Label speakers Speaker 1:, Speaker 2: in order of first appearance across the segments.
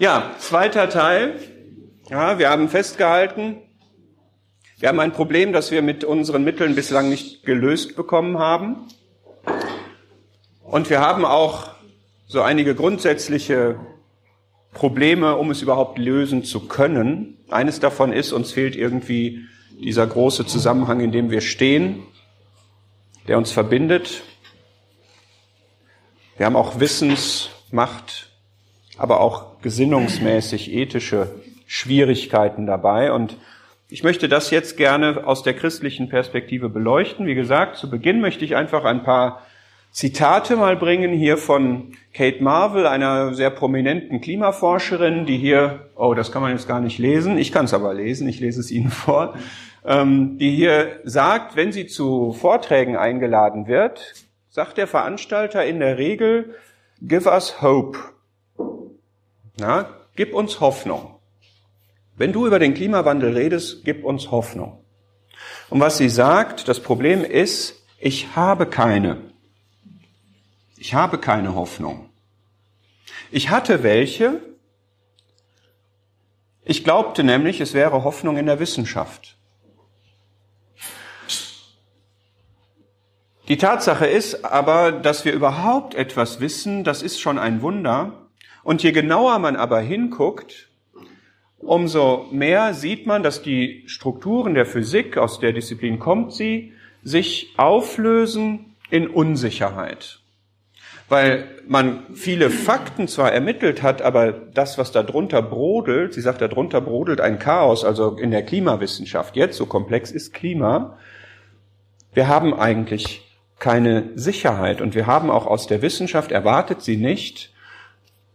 Speaker 1: Ja, zweiter Teil. Ja, wir haben festgehalten, wir haben ein Problem, das wir mit unseren Mitteln bislang nicht gelöst bekommen haben. Und wir haben auch so einige grundsätzliche Probleme, um es überhaupt lösen zu können. Eines davon ist, uns fehlt irgendwie dieser große Zusammenhang, in dem wir stehen, der uns verbindet. Wir haben auch Wissensmacht, aber auch gesinnungsmäßig ethische Schwierigkeiten dabei. Und ich möchte das jetzt gerne aus der christlichen Perspektive beleuchten. Wie gesagt, zu Beginn möchte ich einfach ein paar Zitate mal bringen hier von Kate Marvel, einer sehr prominenten Klimaforscherin, die hier, oh, das kann man jetzt gar nicht lesen, ich kann es aber lesen, ich lese es Ihnen vor, ähm, die hier sagt, wenn sie zu Vorträgen eingeladen wird, sagt der Veranstalter in der Regel, give us hope. Na, gib uns Hoffnung. Wenn du über den Klimawandel redest, gib uns Hoffnung. Und was sie sagt, das Problem ist, ich habe keine. Ich habe keine Hoffnung. Ich hatte welche. Ich glaubte nämlich, es wäre Hoffnung in der Wissenschaft. Die Tatsache ist aber, dass wir überhaupt etwas wissen, das ist schon ein Wunder. Und je genauer man aber hinguckt, umso mehr sieht man, dass die Strukturen der Physik, aus der Disziplin kommt sie, sich auflösen in Unsicherheit. Weil man viele Fakten zwar ermittelt hat, aber das, was da drunter brodelt, sie sagt, da drunter brodelt ein Chaos, also in der Klimawissenschaft jetzt, so komplex ist Klima, wir haben eigentlich keine Sicherheit und wir haben auch aus der Wissenschaft, erwartet sie nicht,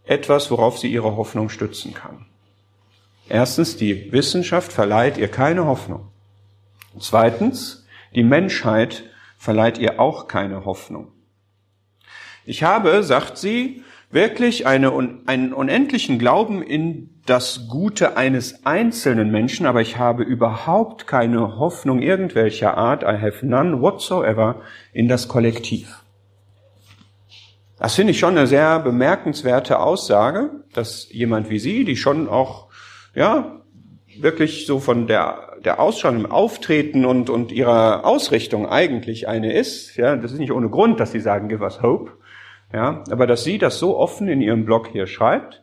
Speaker 1: etwas, worauf sie ihre Hoffnung stützen kann. Erstens, die Wissenschaft verleiht ihr keine Hoffnung. Zweitens, die Menschheit verleiht ihr auch keine Hoffnung. Ich habe, sagt sie, wirklich eine, einen unendlichen Glauben in das Gute eines einzelnen Menschen, aber ich habe überhaupt keine Hoffnung irgendwelcher Art, I have none whatsoever, in das Kollektiv. Das finde ich schon eine sehr bemerkenswerte Aussage, dass jemand wie Sie, die schon auch, ja, wirklich so von der, der Ausstrahlung, im Auftreten und, und ihrer Ausrichtung eigentlich eine ist, ja, das ist nicht ohne Grund, dass Sie sagen, give us hope, ja, aber dass sie das so offen in ihrem Blog hier schreibt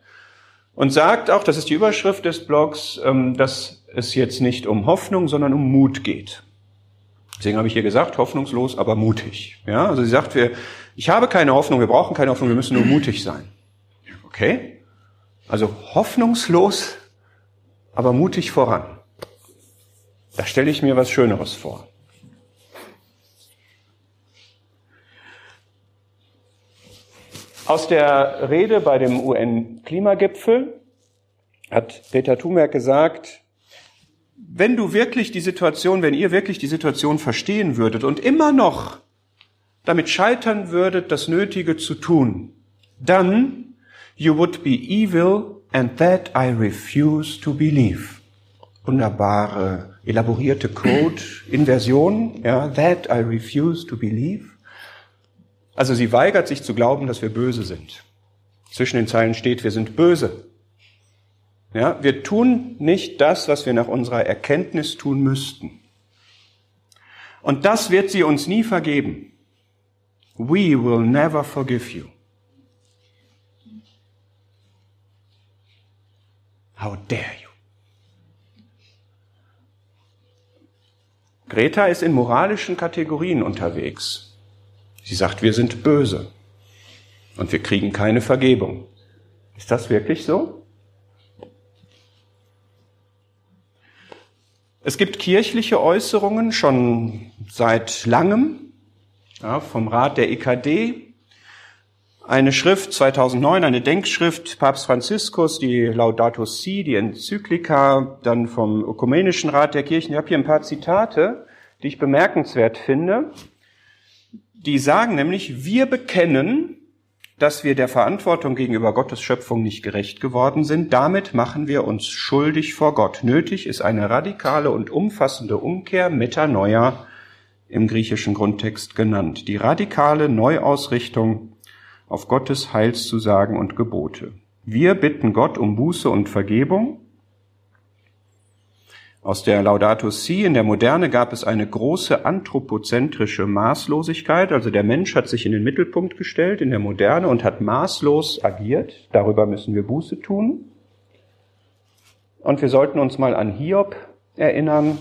Speaker 1: und sagt auch, das ist die Überschrift des Blogs, ähm, dass es jetzt nicht um Hoffnung, sondern um Mut geht. Deswegen habe ich hier gesagt, hoffnungslos, aber mutig. Ja, also sie sagt, wir, ich habe keine Hoffnung, wir brauchen keine Hoffnung, wir müssen nur mutig sein. Okay? Also hoffnungslos, aber mutig voran. Da stelle ich mir was Schöneres vor. Aus der Rede bei dem UN-Klimagipfel hat Peter Thunberg gesagt, wenn du wirklich die Situation, wenn ihr wirklich die Situation verstehen würdet und immer noch damit scheitern würdet, das Nötige zu tun, dann you would be evil and that I refuse to believe. Wunderbare, elaborierte Code, Inversion, ja, that I refuse to believe. Also sie weigert sich zu glauben, dass wir böse sind. Zwischen den Zeilen steht, wir sind böse. Ja, wir tun nicht das, was wir nach unserer Erkenntnis tun müssten. Und das wird sie uns nie vergeben. We will never forgive you. How dare you? Greta ist in moralischen Kategorien unterwegs. Sie sagt, wir sind böse und wir kriegen keine Vergebung. Ist das wirklich so? Es gibt kirchliche Äußerungen schon seit langem ja, vom Rat der EKD. Eine Schrift 2009, eine Denkschrift Papst Franziskus, die Laudato Si, die Enzyklika, dann vom Ökumenischen Rat der Kirchen. Ich habe hier ein paar Zitate, die ich bemerkenswert finde. Die sagen nämlich, wir bekennen, dass wir der Verantwortung gegenüber Gottes Schöpfung nicht gerecht geworden sind. Damit machen wir uns schuldig vor Gott. Nötig ist eine radikale und umfassende Umkehr, Metanoia im griechischen Grundtext genannt. Die radikale Neuausrichtung auf Gottes Heilszusagen und Gebote. Wir bitten Gott um Buße und Vergebung. Aus der Laudato Si in der Moderne gab es eine große anthropozentrische Maßlosigkeit, also der Mensch hat sich in den Mittelpunkt gestellt in der Moderne und hat maßlos agiert. Darüber müssen wir Buße tun. Und wir sollten uns mal an Hiob erinnern,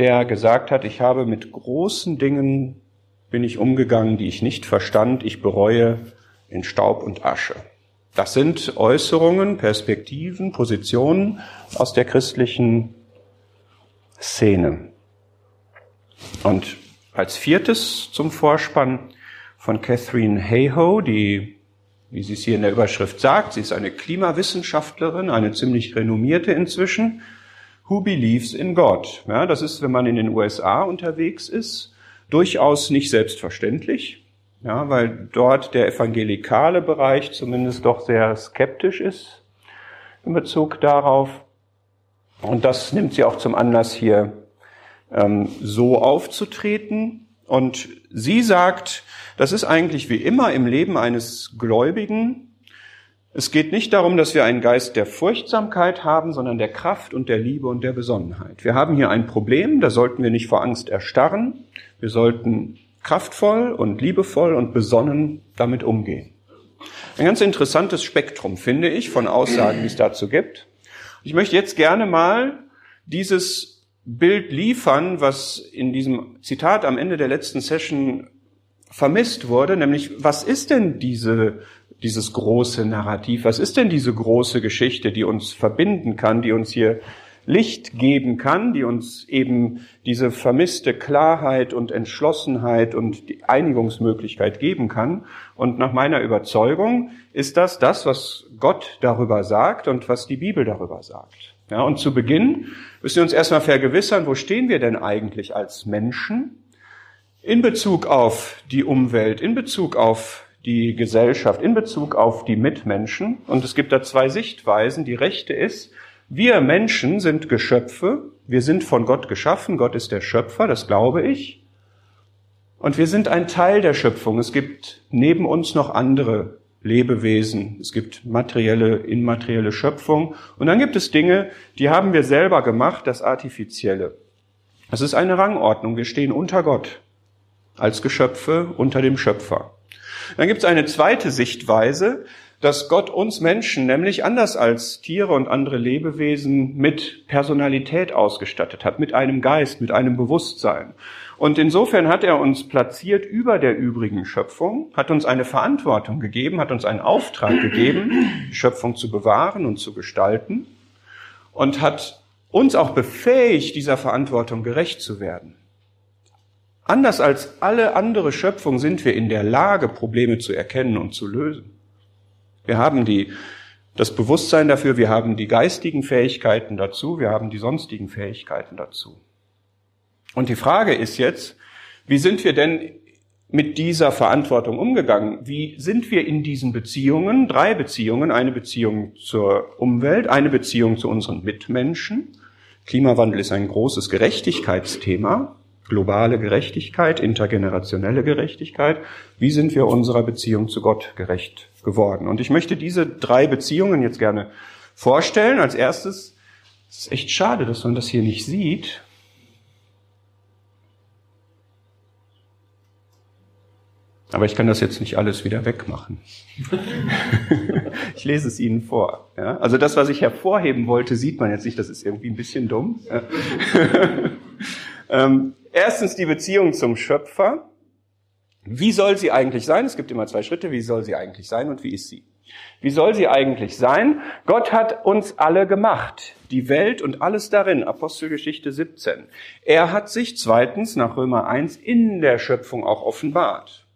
Speaker 1: der gesagt hat, ich habe mit großen Dingen bin ich umgegangen, die ich nicht verstand, ich bereue in Staub und Asche. Das sind Äußerungen, Perspektiven, Positionen aus der christlichen Szene. Und als viertes zum Vorspann von Catherine Hayhoe, die, wie sie es hier in der Überschrift sagt, sie ist eine Klimawissenschaftlerin, eine ziemlich renommierte inzwischen, who believes in God. Ja, das ist, wenn man in den USA unterwegs ist, durchaus nicht selbstverständlich, ja, weil dort der evangelikale Bereich zumindest doch sehr skeptisch ist in Bezug darauf. Und das nimmt sie auch zum Anlass, hier ähm, so aufzutreten. Und sie sagt, das ist eigentlich wie immer im Leben eines Gläubigen, es geht nicht darum, dass wir einen Geist der Furchtsamkeit haben, sondern der Kraft und der Liebe und der Besonnenheit. Wir haben hier ein Problem, da sollten wir nicht vor Angst erstarren. Wir sollten kraftvoll und liebevoll und besonnen damit umgehen. Ein ganz interessantes Spektrum, finde ich, von Aussagen, die es dazu gibt. Ich möchte jetzt gerne mal dieses Bild liefern, was in diesem Zitat am Ende der letzten Session vermisst wurde, nämlich was ist denn diese dieses große Narrativ? Was ist denn diese große Geschichte, die uns verbinden kann, die uns hier Licht geben kann, die uns eben diese vermisste Klarheit und Entschlossenheit und die Einigungsmöglichkeit geben kann. Und nach meiner Überzeugung ist das das, was Gott darüber sagt und was die Bibel darüber sagt. Ja, und zu Beginn müssen wir uns erstmal vergewissern, wo stehen wir denn eigentlich als Menschen in Bezug auf die Umwelt, in Bezug auf die Gesellschaft in Bezug auf die Mitmenschen. Und es gibt da zwei Sichtweisen. Die rechte ist, wir Menschen sind Geschöpfe, wir sind von Gott geschaffen, Gott ist der Schöpfer, das glaube ich. Und wir sind ein Teil der Schöpfung. Es gibt neben uns noch andere Lebewesen. Es gibt materielle, immaterielle Schöpfung. Und dann gibt es Dinge, die haben wir selber gemacht, das Artifizielle. Das ist eine Rangordnung. Wir stehen unter Gott als Geschöpfe unter dem Schöpfer. Dann gibt es eine zweite Sichtweise, dass Gott uns Menschen nämlich anders als Tiere und andere Lebewesen mit Personalität ausgestattet hat, mit einem Geist, mit einem Bewusstsein. Und insofern hat er uns platziert über der übrigen Schöpfung, hat uns eine Verantwortung gegeben, hat uns einen Auftrag gegeben, die Schöpfung zu bewahren und zu gestalten und hat uns auch befähigt, dieser Verantwortung gerecht zu werden. Anders als alle andere Schöpfung sind wir in der Lage, Probleme zu erkennen und zu lösen. Wir haben die, das Bewusstsein dafür, wir haben die geistigen Fähigkeiten dazu, wir haben die sonstigen Fähigkeiten dazu. Und die Frage ist jetzt, wie sind wir denn mit dieser Verantwortung umgegangen? Wie sind wir in diesen Beziehungen? Drei Beziehungen. Eine Beziehung zur Umwelt, eine Beziehung zu unseren Mitmenschen. Klimawandel ist ein großes Gerechtigkeitsthema globale Gerechtigkeit, intergenerationelle Gerechtigkeit. Wie sind wir unserer Beziehung zu Gott gerecht geworden? Und ich möchte diese drei Beziehungen jetzt gerne vorstellen. Als erstes, es ist echt schade, dass man das hier nicht sieht. Aber ich kann das jetzt nicht alles wieder wegmachen. ich lese es Ihnen vor. Ja? Also das, was ich hervorheben wollte, sieht man jetzt nicht. Das ist irgendwie ein bisschen dumm. Ähm, Erstens die Beziehung zum Schöpfer. Wie soll sie eigentlich sein? Es gibt immer zwei Schritte. Wie soll sie eigentlich sein und wie ist sie? Wie soll sie eigentlich sein? Gott hat uns alle gemacht. Die Welt und alles darin. Apostelgeschichte 17. Er hat sich zweitens nach Römer 1 in der Schöpfung auch offenbart.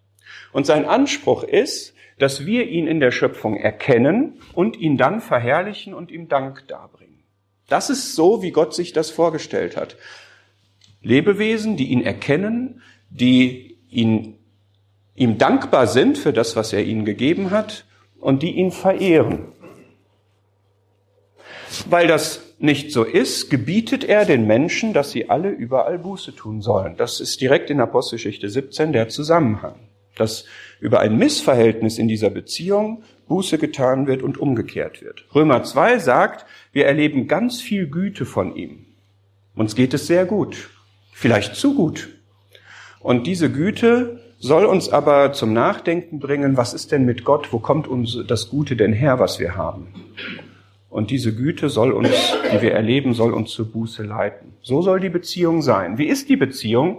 Speaker 1: Und sein Anspruch ist, dass wir ihn in der Schöpfung erkennen und ihn dann verherrlichen und ihm Dank darbringen. Das ist so, wie Gott sich das vorgestellt hat. Lebewesen, die ihn erkennen, die ihn, ihm dankbar sind für das, was er ihnen gegeben hat und die ihn verehren. Weil das nicht so ist, gebietet er den Menschen, dass sie alle überall Buße tun sollen. Das ist direkt in Apostelgeschichte 17 der Zusammenhang. dass über ein Missverhältnis in dieser Beziehung Buße getan wird und umgekehrt wird. Römer 2 sagt, wir erleben ganz viel Güte von ihm. Uns geht es sehr gut, vielleicht zu gut. Und diese Güte soll uns aber zum Nachdenken bringen, was ist denn mit Gott, wo kommt uns das Gute denn her, was wir haben? Und diese Güte soll uns, die wir erleben, soll uns zur Buße leiten. So soll die Beziehung sein. Wie ist die Beziehung?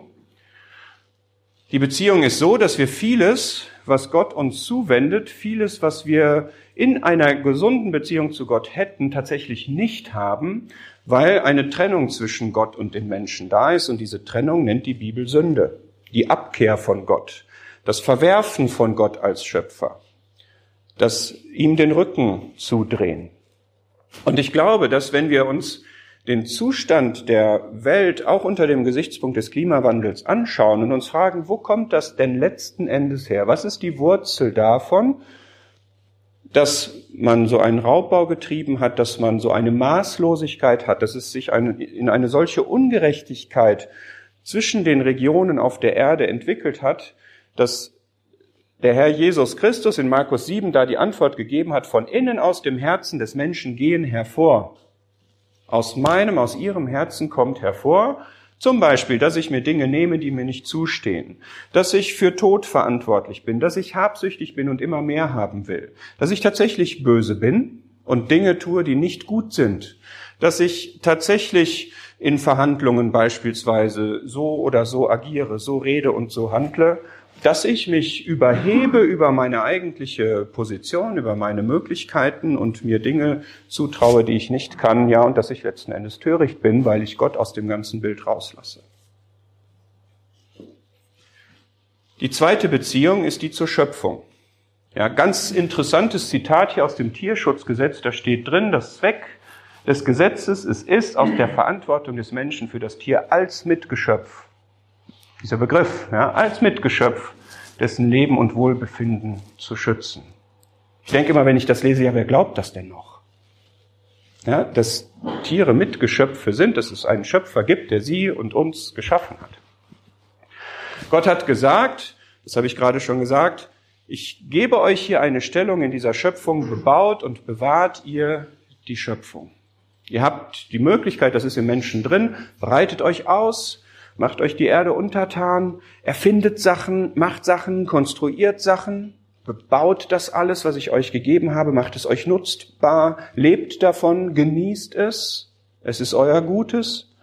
Speaker 1: Die Beziehung ist so, dass wir vieles, was Gott uns zuwendet, vieles, was wir in einer gesunden Beziehung zu Gott hätten, tatsächlich nicht haben, weil eine Trennung zwischen Gott und den Menschen da ist. Und diese Trennung nennt die Bibel Sünde. Die Abkehr von Gott. Das Verwerfen von Gott als Schöpfer. Das ihm den Rücken zudrehen. Und ich glaube, dass wenn wir uns den Zustand der Welt auch unter dem Gesichtspunkt des Klimawandels anschauen und uns fragen, wo kommt das denn letzten Endes her? Was ist die Wurzel davon, dass man so einen Raubbau getrieben hat, dass man so eine Maßlosigkeit hat, dass es sich eine, in eine solche Ungerechtigkeit zwischen den Regionen auf der Erde entwickelt hat, dass der Herr Jesus Christus in Markus 7 da die Antwort gegeben hat, von innen aus dem Herzen des Menschen gehen hervor. Aus meinem, aus ihrem Herzen kommt hervor, zum Beispiel, dass ich mir Dinge nehme, die mir nicht zustehen, dass ich für Tod verantwortlich bin, dass ich habsüchtig bin und immer mehr haben will, dass ich tatsächlich böse bin und Dinge tue, die nicht gut sind, dass ich tatsächlich in Verhandlungen beispielsweise so oder so agiere, so rede und so handle dass ich mich überhebe über meine eigentliche Position, über meine Möglichkeiten und mir Dinge zutraue, die ich nicht kann, ja, und dass ich letzten Endes töricht bin, weil ich Gott aus dem ganzen Bild rauslasse. Die zweite Beziehung ist die zur Schöpfung. Ja, ganz interessantes Zitat hier aus dem Tierschutzgesetz, da steht drin, das Zweck des Gesetzes es ist aus der Verantwortung des Menschen für das Tier als Mitgeschöpf dieser Begriff, ja, als Mitgeschöpf dessen Leben und Wohlbefinden zu schützen. Ich denke immer, wenn ich das lese, ja, wer glaubt das denn noch? Ja, dass Tiere Mitgeschöpfe sind, dass es einen Schöpfer gibt, der sie und uns geschaffen hat. Gott hat gesagt, das habe ich gerade schon gesagt, ich gebe euch hier eine Stellung in dieser Schöpfung, bebaut und bewahrt ihr die Schöpfung. Ihr habt die Möglichkeit, das ist im Menschen drin, breitet euch aus, macht euch die Erde untertan, erfindet Sachen, macht Sachen, konstruiert Sachen, bebaut das alles, was ich euch gegeben habe, macht es euch nutzbar, lebt davon, genießt es, es ist euer Gutes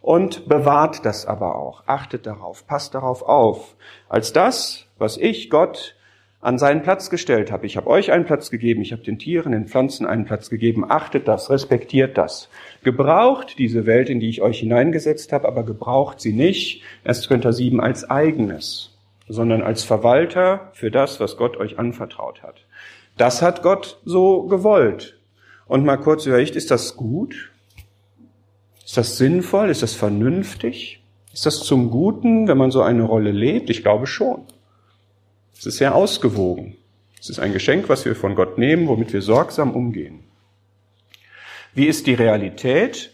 Speaker 1: und bewahrt das aber auch, achtet darauf, passt darauf auf, als das, was ich, Gott, an seinen Platz gestellt habe. Ich habe euch einen Platz gegeben, ich habe den Tieren, den Pflanzen einen Platz gegeben. Achtet das, respektiert das. Gebraucht diese Welt, in die ich euch hineingesetzt habe, aber gebraucht sie nicht, 1. Korinther 7, als eigenes, sondern als Verwalter für das, was Gott euch anvertraut hat. Das hat Gott so gewollt. Und mal kurz überlegt, ist das gut? Ist das sinnvoll? Ist das vernünftig? Ist das zum Guten, wenn man so eine Rolle lebt? Ich glaube schon. Es ist sehr ausgewogen. Es ist ein Geschenk, was wir von Gott nehmen, womit wir sorgsam umgehen. Wie ist die Realität?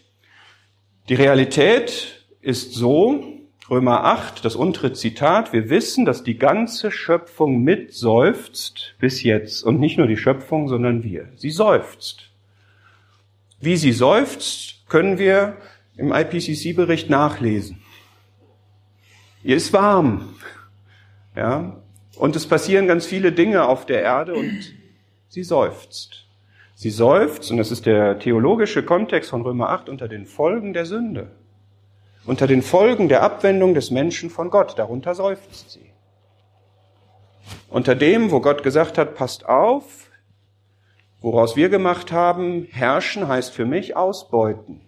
Speaker 1: Die Realität ist so, Römer 8, das untere Zitat, wir wissen, dass die ganze Schöpfung mitseufzt bis jetzt. Und nicht nur die Schöpfung, sondern wir. Sie seufzt. Wie sie seufzt, können wir im IPCC-Bericht nachlesen. Ihr ist warm. Ja, und es passieren ganz viele Dinge auf der Erde und sie seufzt. Sie seufzt, und das ist der theologische Kontext von Römer 8, unter den Folgen der Sünde. Unter den Folgen der Abwendung des Menschen von Gott. Darunter seufzt sie. Unter dem, wo Gott gesagt hat, passt auf, woraus wir gemacht haben, herrschen heißt für mich ausbeuten.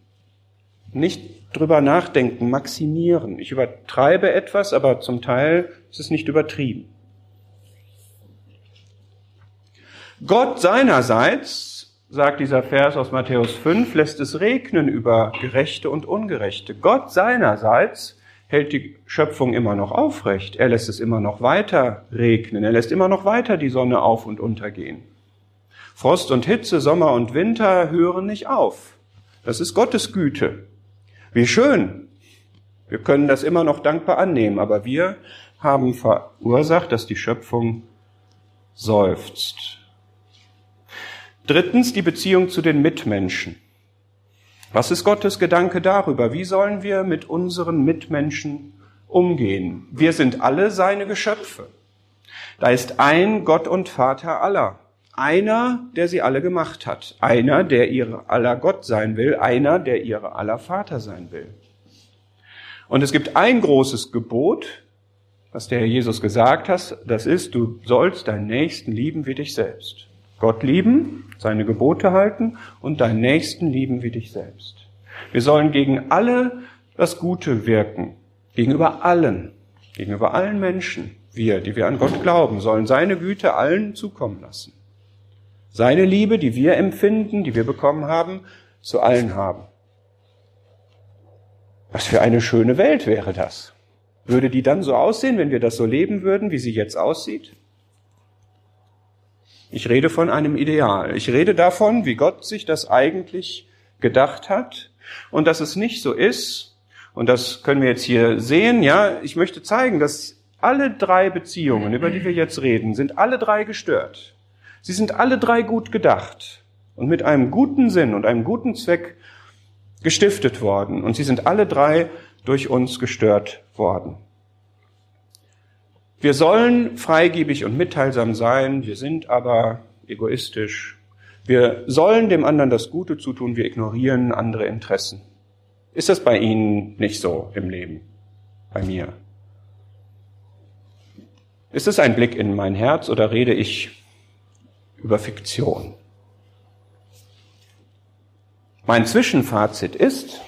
Speaker 1: Nicht drüber nachdenken, maximieren. Ich übertreibe etwas, aber zum Teil ist es nicht übertrieben. Gott seinerseits, sagt dieser Vers aus Matthäus 5, lässt es regnen über Gerechte und Ungerechte. Gott seinerseits hält die Schöpfung immer noch aufrecht. Er lässt es immer noch weiter regnen. Er lässt immer noch weiter die Sonne auf und untergehen. Frost und Hitze, Sommer und Winter hören nicht auf. Das ist Gottes Güte. Wie schön. Wir können das immer noch dankbar annehmen, aber wir haben verursacht, dass die Schöpfung seufzt. Drittens die Beziehung zu den Mitmenschen. Was ist Gottes Gedanke darüber? Wie sollen wir mit unseren Mitmenschen umgehen? Wir sind alle seine Geschöpfe. Da ist ein Gott und Vater aller. Einer, der sie alle gemacht hat. Einer, der ihre aller Gott sein will. Einer, der ihre aller Vater sein will. Und es gibt ein großes Gebot, was der Herr Jesus gesagt hat. Das ist, du sollst deinen Nächsten lieben wie dich selbst. Gott lieben, seine Gebote halten und deinen Nächsten lieben wie dich selbst. Wir sollen gegen alle das Gute wirken. Gegenüber allen. Gegenüber allen Menschen. Wir, die wir an Gott glauben, sollen seine Güte allen zukommen lassen. Seine Liebe, die wir empfinden, die wir bekommen haben, zu allen haben. Was für eine schöne Welt wäre das? Würde die dann so aussehen, wenn wir das so leben würden, wie sie jetzt aussieht? Ich rede von einem Ideal. Ich rede davon, wie Gott sich das eigentlich gedacht hat und dass es nicht so ist. Und das können wir jetzt hier sehen. Ja, ich möchte zeigen, dass alle drei Beziehungen, über die wir jetzt reden, sind alle drei gestört. Sie sind alle drei gut gedacht und mit einem guten Sinn und einem guten Zweck gestiftet worden. Und sie sind alle drei durch uns gestört worden. Wir sollen freigebig und mitteilsam sein, wir sind aber egoistisch. Wir sollen dem anderen das Gute zutun, wir ignorieren andere Interessen. Ist das bei Ihnen nicht so im Leben? Bei mir? Ist es ein Blick in mein Herz oder rede ich über Fiktion. Mein Zwischenfazit ist,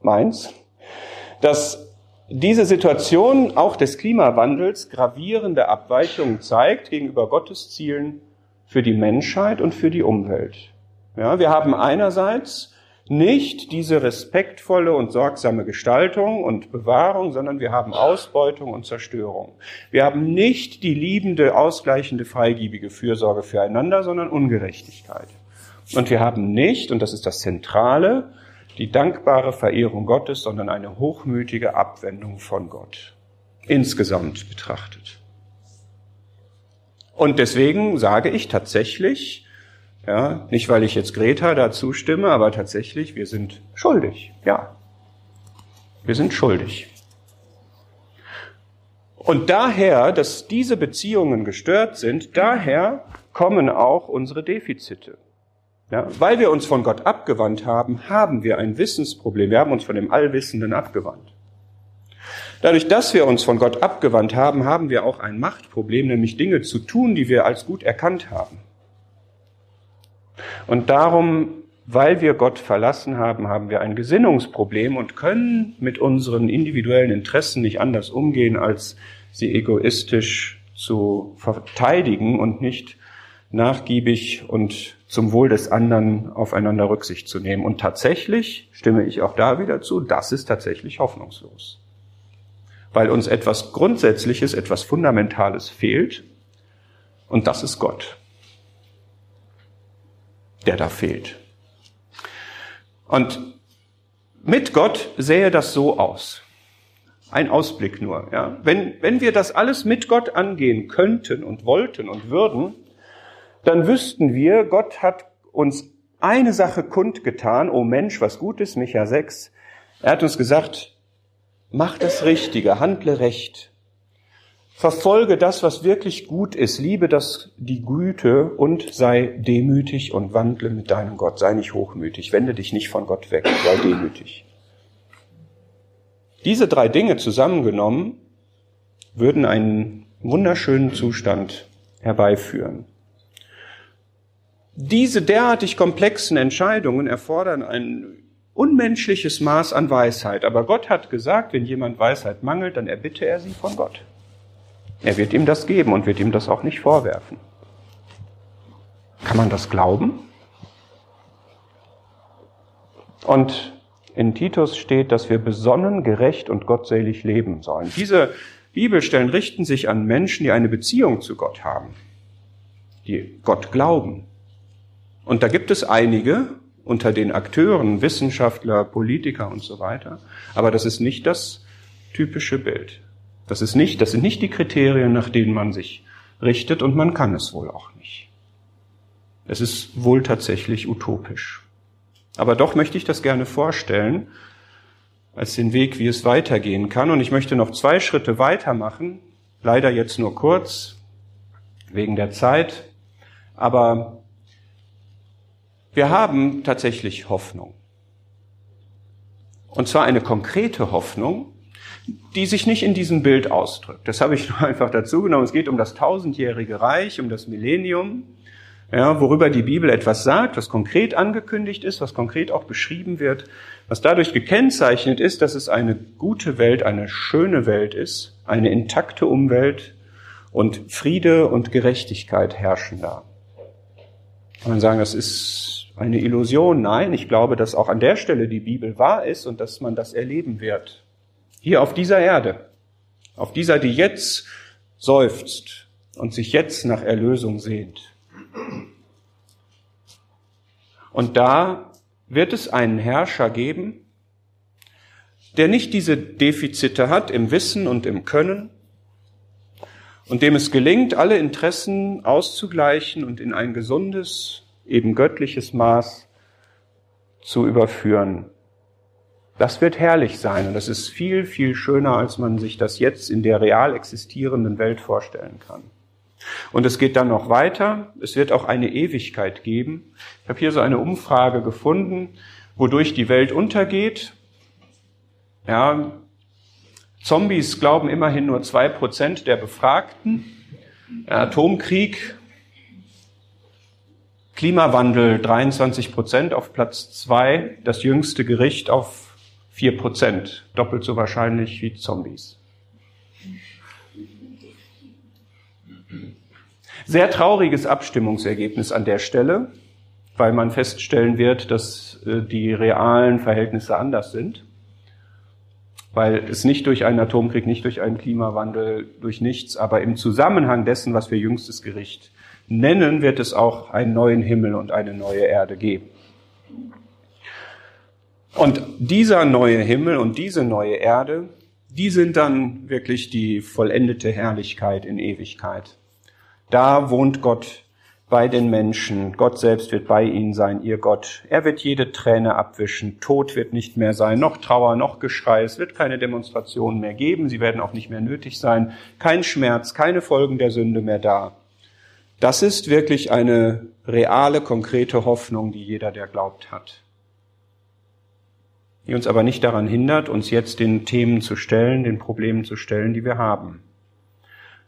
Speaker 1: meins, dass diese Situation auch des Klimawandels gravierende Abweichungen zeigt gegenüber Gottes Zielen für die Menschheit und für die Umwelt. Ja, wir haben einerseits nicht diese respektvolle und sorgsame Gestaltung und Bewahrung, sondern wir haben Ausbeutung und Zerstörung. Wir haben nicht die liebende, ausgleichende, freigiebige Fürsorge füreinander, sondern Ungerechtigkeit. Und wir haben nicht, und das ist das Zentrale, die dankbare Verehrung Gottes, sondern eine hochmütige Abwendung von Gott. Insgesamt betrachtet. Und deswegen sage ich tatsächlich, ja, nicht weil ich jetzt Greta dazu stimme, aber tatsächlich, wir sind schuldig. Ja. Wir sind schuldig. Und daher, dass diese Beziehungen gestört sind, daher kommen auch unsere Defizite. Ja, weil wir uns von Gott abgewandt haben, haben wir ein Wissensproblem. Wir haben uns von dem Allwissenden abgewandt. Dadurch, dass wir uns von Gott abgewandt haben, haben wir auch ein Machtproblem, nämlich Dinge zu tun, die wir als gut erkannt haben. Und darum, weil wir Gott verlassen haben, haben wir ein Gesinnungsproblem und können mit unseren individuellen Interessen nicht anders umgehen, als sie egoistisch zu verteidigen und nicht nachgiebig und zum Wohl des anderen aufeinander Rücksicht zu nehmen. Und tatsächlich stimme ich auch da wieder zu, das ist tatsächlich hoffnungslos. Weil uns etwas Grundsätzliches, etwas Fundamentales fehlt, und das ist Gott der da fehlt. Und mit Gott sähe das so aus. Ein Ausblick nur. Ja. Wenn, wenn wir das alles mit Gott angehen könnten und wollten und würden, dann wüssten wir, Gott hat uns eine Sache kundgetan, o Mensch, was gut ist, Micha 6. Er hat uns gesagt, mach das Richtige, handle recht, Verfolge das, was wirklich gut ist, liebe das, die Güte und sei demütig und wandle mit deinem Gott. Sei nicht hochmütig, wende dich nicht von Gott weg, sei demütig. Diese drei Dinge zusammengenommen würden einen wunderschönen Zustand herbeiführen. Diese derartig komplexen Entscheidungen erfordern ein unmenschliches Maß an Weisheit. Aber Gott hat gesagt, wenn jemand Weisheit mangelt, dann erbitte er sie von Gott. Er wird ihm das geben und wird ihm das auch nicht vorwerfen. Kann man das glauben? Und in Titus steht, dass wir besonnen, gerecht und gottselig leben sollen. Diese Bibelstellen richten sich an Menschen, die eine Beziehung zu Gott haben, die Gott glauben. Und da gibt es einige unter den Akteuren, Wissenschaftler, Politiker und so weiter, aber das ist nicht das typische Bild. Das ist nicht, das sind nicht die Kriterien, nach denen man sich richtet und man kann es wohl auch nicht. Es ist wohl tatsächlich utopisch. Aber doch möchte ich das gerne vorstellen als den Weg, wie es weitergehen kann. Und ich möchte noch zwei Schritte weitermachen. Leider jetzt nur kurz, wegen der Zeit. Aber wir haben tatsächlich Hoffnung. Und zwar eine konkrete Hoffnung, die sich nicht in diesem Bild ausdrückt. Das habe ich nur einfach dazu genommen. Es geht um das tausendjährige Reich, um das Millennium, ja, worüber die Bibel etwas sagt, was konkret angekündigt ist, was konkret auch beschrieben wird, was dadurch gekennzeichnet ist, dass es eine gute Welt, eine schöne Welt ist, eine intakte Umwelt und Friede und Gerechtigkeit herrschen da. Kann man sagen, das ist eine Illusion? Nein, ich glaube, dass auch an der Stelle die Bibel wahr ist und dass man das erleben wird. Hier auf dieser Erde, auf dieser, die jetzt seufzt und sich jetzt nach Erlösung sehnt. Und da wird es einen Herrscher geben, der nicht diese Defizite hat im Wissen und im Können und dem es gelingt, alle Interessen auszugleichen und in ein gesundes, eben göttliches Maß zu überführen. Das wird herrlich sein und das ist viel, viel schöner, als man sich das jetzt in der real existierenden Welt vorstellen kann. Und es geht dann noch weiter. Es wird auch eine Ewigkeit geben. Ich habe hier so eine Umfrage gefunden, wodurch die Welt untergeht. Ja, Zombies glauben immerhin nur zwei Prozent der Befragten. Atomkrieg, Klimawandel 23 Prozent auf Platz zwei. Das jüngste Gericht auf vier Prozent. Doppelt so wahrscheinlich wie Zombies. Sehr trauriges Abstimmungsergebnis an der Stelle, weil man feststellen wird, dass äh, die realen Verhältnisse anders sind, weil es nicht durch einen Atomkrieg, nicht durch einen Klimawandel, durch nichts, aber im Zusammenhang dessen, was wir jüngstes Gericht nennen, wird es auch einen neuen Himmel und eine neue Erde geben. Und dieser neue Himmel und diese neue Erde, die sind dann wirklich die vollendete Herrlichkeit in Ewigkeit. Da wohnt Gott bei den Menschen. Gott selbst wird bei ihnen sein, ihr Gott. Er wird jede Träne abwischen. Tod wird nicht mehr sein, noch Trauer, noch Geschrei. Es wird keine Demonstrationen mehr geben. Sie werden auch nicht mehr nötig sein. Kein Schmerz, keine Folgen der Sünde mehr da. Das ist wirklich eine reale, konkrete Hoffnung, die jeder, der glaubt, hat. Die uns aber nicht daran hindert, uns jetzt den Themen zu stellen, den Problemen zu stellen, die wir haben.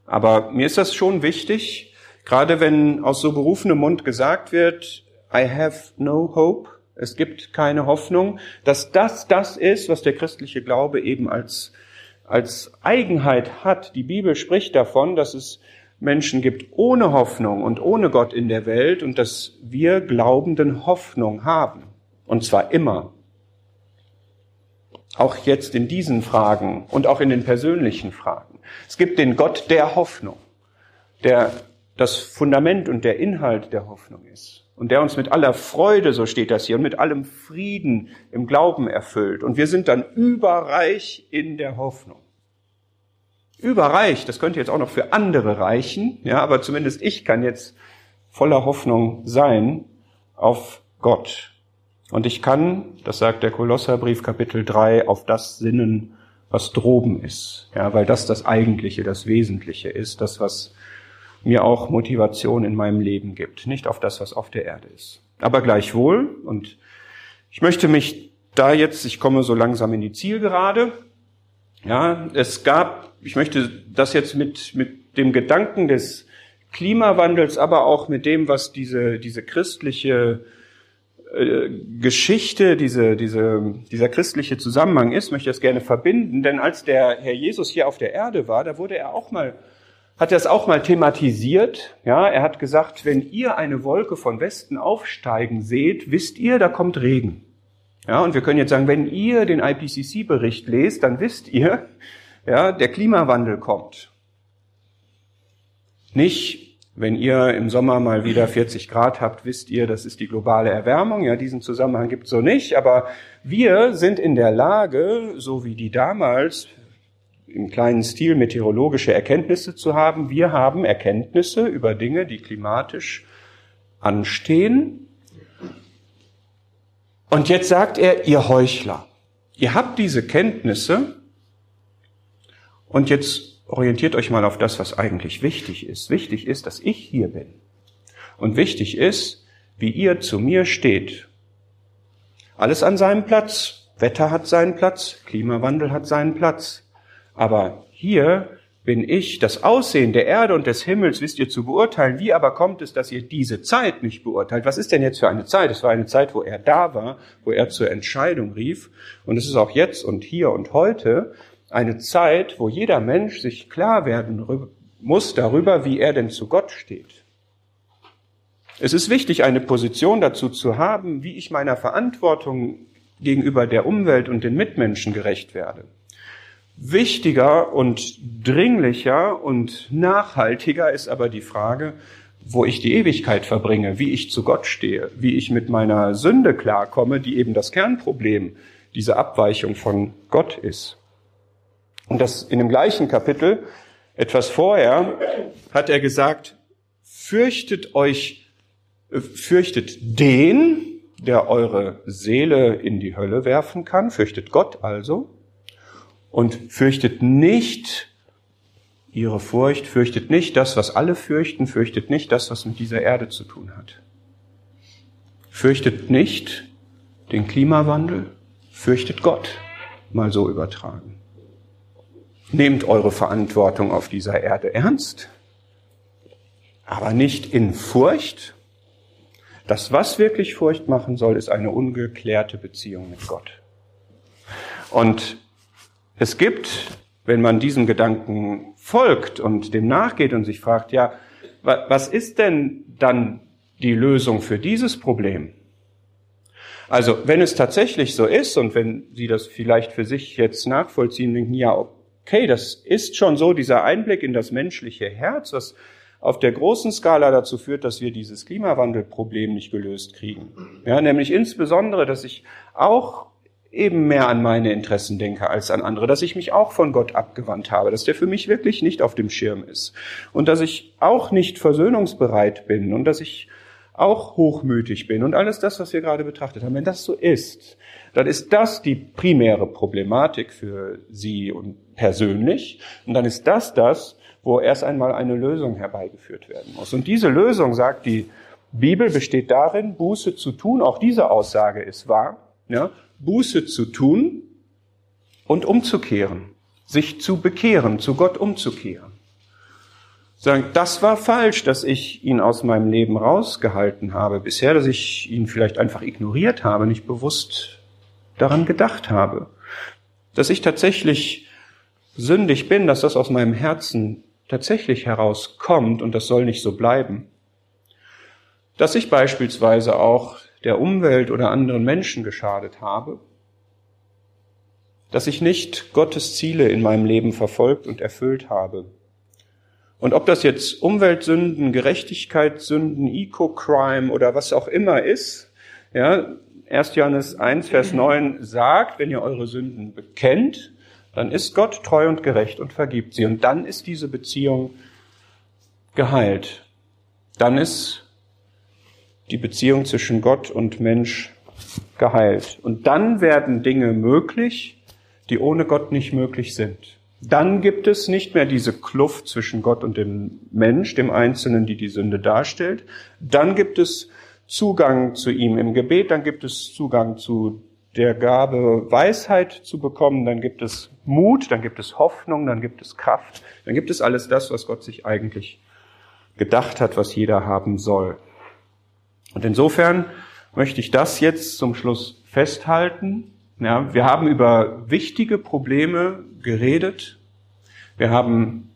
Speaker 1: Aber mir ist das schon wichtig, gerade wenn aus so berufenem Mund gesagt wird, I have no hope, es gibt keine Hoffnung, dass das das ist, was der christliche Glaube eben als, als Eigenheit hat. Die Bibel spricht davon, dass es Menschen gibt ohne Hoffnung und ohne Gott in der Welt und dass wir Glaubenden Hoffnung haben. Und zwar immer. Auch jetzt in diesen Fragen und auch in den persönlichen Fragen. Es gibt den Gott der Hoffnung, der das Fundament und der Inhalt der Hoffnung ist und der uns mit aller Freude, so steht das hier, und mit allem Frieden im Glauben erfüllt. Und wir sind dann überreich in der Hoffnung. Überreich, das könnte jetzt auch noch für andere reichen, ja, aber zumindest ich kann jetzt voller Hoffnung sein auf Gott. Und ich kann, das sagt der Kolosserbrief Kapitel 3, auf das sinnen, was droben ist. Ja, weil das das Eigentliche, das Wesentliche ist, das, was mir auch Motivation in meinem Leben gibt, nicht auf das, was auf der Erde ist. Aber gleichwohl, und ich möchte mich da jetzt, ich komme so langsam in die Zielgerade, ja, es gab, ich möchte das jetzt mit, mit dem Gedanken des Klimawandels, aber auch mit dem, was diese, diese christliche äh, Geschichte, diese, diese, dieser christliche Zusammenhang ist, möchte ich das gerne verbinden, denn als der Herr Jesus hier auf der Erde war, da wurde er auch mal, hat er es auch mal thematisiert, ja, er hat gesagt, wenn ihr eine Wolke von Westen aufsteigen seht, wisst ihr, da kommt Regen. Ja, und wir können jetzt sagen, wenn ihr den IPCC-Bericht lest, dann wisst ihr, ja, der Klimawandel kommt. Nicht wenn ihr im Sommer mal wieder 40 Grad habt, wisst ihr, das ist die globale Erwärmung. Ja, diesen Zusammenhang gibt es so nicht. Aber wir sind in der Lage, so wie die damals im kleinen Stil meteorologische Erkenntnisse zu haben. Wir haben Erkenntnisse über Dinge, die klimatisch anstehen. Und jetzt sagt er, ihr Heuchler, ihr habt diese Kenntnisse und jetzt orientiert euch mal auf das, was eigentlich wichtig ist. Wichtig ist, dass ich hier bin. Und wichtig ist, wie ihr zu mir steht. Alles an seinem Platz. Wetter hat seinen Platz, Klimawandel hat seinen Platz. Aber hier bin ich, das Aussehen der Erde und des Himmels wisst ihr zu beurteilen. Wie aber kommt es, dass ihr diese Zeit nicht beurteilt? Was ist denn jetzt für eine Zeit? Es war eine Zeit, wo er da war, wo er zur Entscheidung rief. Und es ist auch jetzt und hier und heute eine Zeit, wo jeder Mensch sich klar werden muss darüber, wie er denn zu Gott steht. Es ist wichtig, eine Position dazu zu haben, wie ich meiner Verantwortung gegenüber der Umwelt und den Mitmenschen gerecht werde. Wichtiger und dringlicher und nachhaltiger ist aber die Frage, wo ich die Ewigkeit verbringe, wie ich zu Gott stehe, wie ich mit meiner Sünde klarkomme, die eben das Kernproblem dieser Abweichung von Gott ist. Und das in dem gleichen Kapitel, etwas vorher, hat er gesagt, fürchtet euch, fürchtet den, der eure Seele in die Hölle werfen kann, fürchtet Gott also, und fürchtet nicht ihre Furcht, fürchtet nicht das, was alle fürchten, fürchtet nicht das, was mit dieser Erde zu tun hat. Fürchtet nicht den Klimawandel, fürchtet Gott, mal so übertragen. Nehmt eure Verantwortung auf dieser Erde ernst, aber nicht in Furcht. Das, was wirklich Furcht machen soll, ist eine ungeklärte Beziehung mit Gott. Und es gibt, wenn man diesem Gedanken folgt und dem nachgeht und sich fragt, ja, was ist denn dann die Lösung für dieses Problem? Also, wenn es tatsächlich so ist und wenn Sie das vielleicht für sich jetzt nachvollziehen, denken, ja, okay, das ist schon so, dieser Einblick in das menschliche Herz, was auf der großen Skala dazu führt, dass wir dieses Klimawandelproblem nicht gelöst kriegen. Ja, nämlich insbesondere, dass ich auch eben mehr an meine Interessen denke als an andere, dass ich mich auch von Gott abgewandt habe, dass der für mich wirklich nicht auf dem Schirm ist und dass ich auch nicht versöhnungsbereit bin und dass ich auch hochmütig bin und alles das, was wir gerade betrachtet haben. Wenn das so ist, dann ist das die primäre Problematik für Sie und persönlich. Und dann ist das das, wo erst einmal eine Lösung herbeigeführt werden muss. Und diese Lösung, sagt die Bibel, besteht darin, Buße zu tun. Auch diese Aussage ist wahr. Ja, Buße zu tun und umzukehren, sich zu bekehren, zu Gott umzukehren. Sagen, das war falsch, dass ich ihn aus meinem Leben rausgehalten habe bisher, dass ich ihn vielleicht einfach ignoriert habe, nicht bewusst daran gedacht habe, dass ich tatsächlich sündig bin, dass das aus meinem Herzen tatsächlich herauskommt und das soll nicht so bleiben. Dass ich beispielsweise auch der Umwelt oder anderen Menschen geschadet habe. Dass ich nicht Gottes Ziele in meinem Leben verfolgt und erfüllt habe. Und ob das jetzt Umweltsünden, Gerechtigkeitssünden, Eco-Crime oder was auch immer ist, ja, 1. Johannes 1, Vers 9 sagt, wenn ihr eure Sünden bekennt, dann ist Gott treu und gerecht und vergibt sie. Und dann ist diese Beziehung geheilt. Dann ist die Beziehung zwischen Gott und Mensch geheilt. Und dann werden Dinge möglich, die ohne Gott nicht möglich sind. Dann gibt es nicht mehr diese Kluft zwischen Gott und dem Mensch, dem Einzelnen, die die Sünde darstellt. Dann gibt es Zugang zu ihm im Gebet, dann gibt es Zugang zu der Gabe, Weisheit zu bekommen, dann gibt es Mut, dann gibt es Hoffnung, dann gibt es Kraft, dann gibt es alles das, was Gott sich eigentlich gedacht hat, was jeder haben soll. Und insofern möchte ich das jetzt zum Schluss festhalten. Ja, wir haben über wichtige Probleme geredet. Wir haben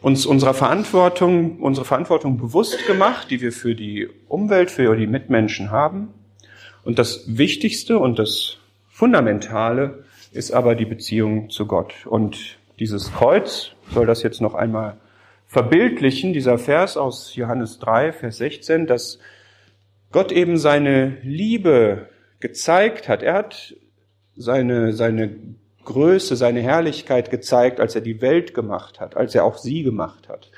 Speaker 1: uns unserer Verantwortung, unsere Verantwortung bewusst gemacht, die wir für die Umwelt, für die Mitmenschen haben. Und das Wichtigste und das Fundamentale ist aber die Beziehung zu Gott. Und dieses Kreuz soll das jetzt noch einmal verbildlichen, dieser Vers aus Johannes 3, Vers 16, dass Gott eben seine Liebe gezeigt hat. Er hat seine, seine Größe, seine Herrlichkeit gezeigt, als er die Welt gemacht hat, als er auch sie gemacht hat.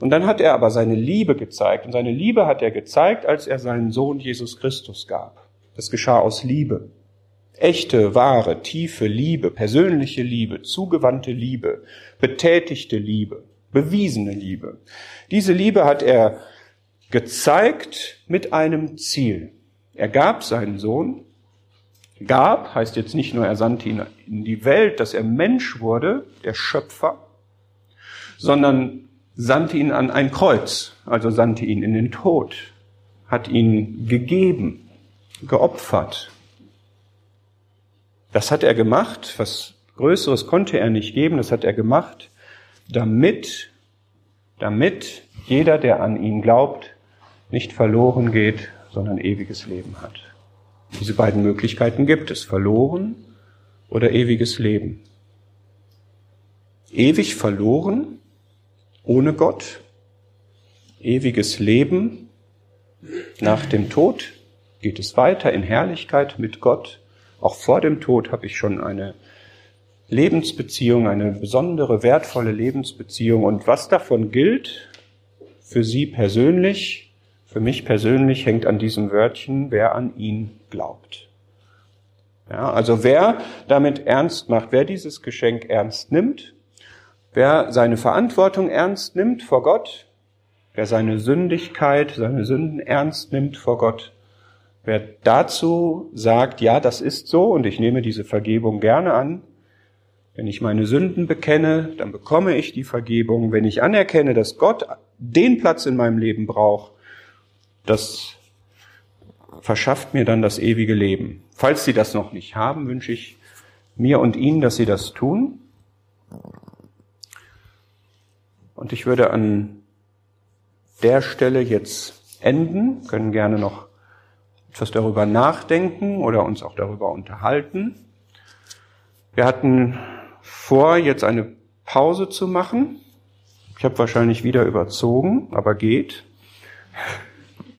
Speaker 1: Und dann hat er aber seine Liebe gezeigt. Und seine Liebe hat er gezeigt, als er seinen Sohn Jesus Christus gab. Das geschah aus Liebe. Echte, wahre, tiefe Liebe, persönliche Liebe, zugewandte Liebe, betätigte Liebe, bewiesene Liebe. Diese Liebe hat er gezeigt mit einem Ziel. Er gab seinen Sohn. Gab heißt jetzt nicht nur, er sandte ihn in die Welt, dass er Mensch wurde, der Schöpfer, sondern sandte ihn an ein Kreuz, also sandte ihn in den Tod, hat ihn gegeben, geopfert. Das hat er gemacht, was Größeres konnte er nicht geben, das hat er gemacht, damit, damit jeder, der an ihn glaubt, nicht verloren geht, sondern ewiges Leben hat. Diese beiden Möglichkeiten gibt es, verloren oder ewiges Leben. Ewig verloren, ohne Gott, ewiges Leben nach dem Tod, geht es weiter in Herrlichkeit mit Gott. Auch vor dem Tod habe ich schon eine Lebensbeziehung, eine besondere, wertvolle Lebensbeziehung. Und was davon gilt für Sie persönlich, für mich persönlich hängt an diesem Wörtchen, wer an ihn glaubt. Ja, also wer damit ernst macht, wer dieses Geschenk ernst nimmt, wer seine Verantwortung ernst nimmt vor Gott, wer seine Sündigkeit, seine Sünden ernst nimmt vor Gott, wer dazu sagt, ja, das ist so und ich nehme diese Vergebung gerne an, wenn ich meine Sünden bekenne, dann bekomme ich die Vergebung. Wenn ich anerkenne, dass Gott den Platz in meinem Leben braucht, das verschafft mir dann das ewige Leben. Falls Sie das noch nicht haben, wünsche ich mir und Ihnen, dass Sie das tun. Und ich würde an der Stelle jetzt enden, können gerne noch etwas darüber nachdenken oder uns auch darüber unterhalten. Wir hatten vor, jetzt eine Pause zu machen. Ich habe wahrscheinlich wieder überzogen, aber geht.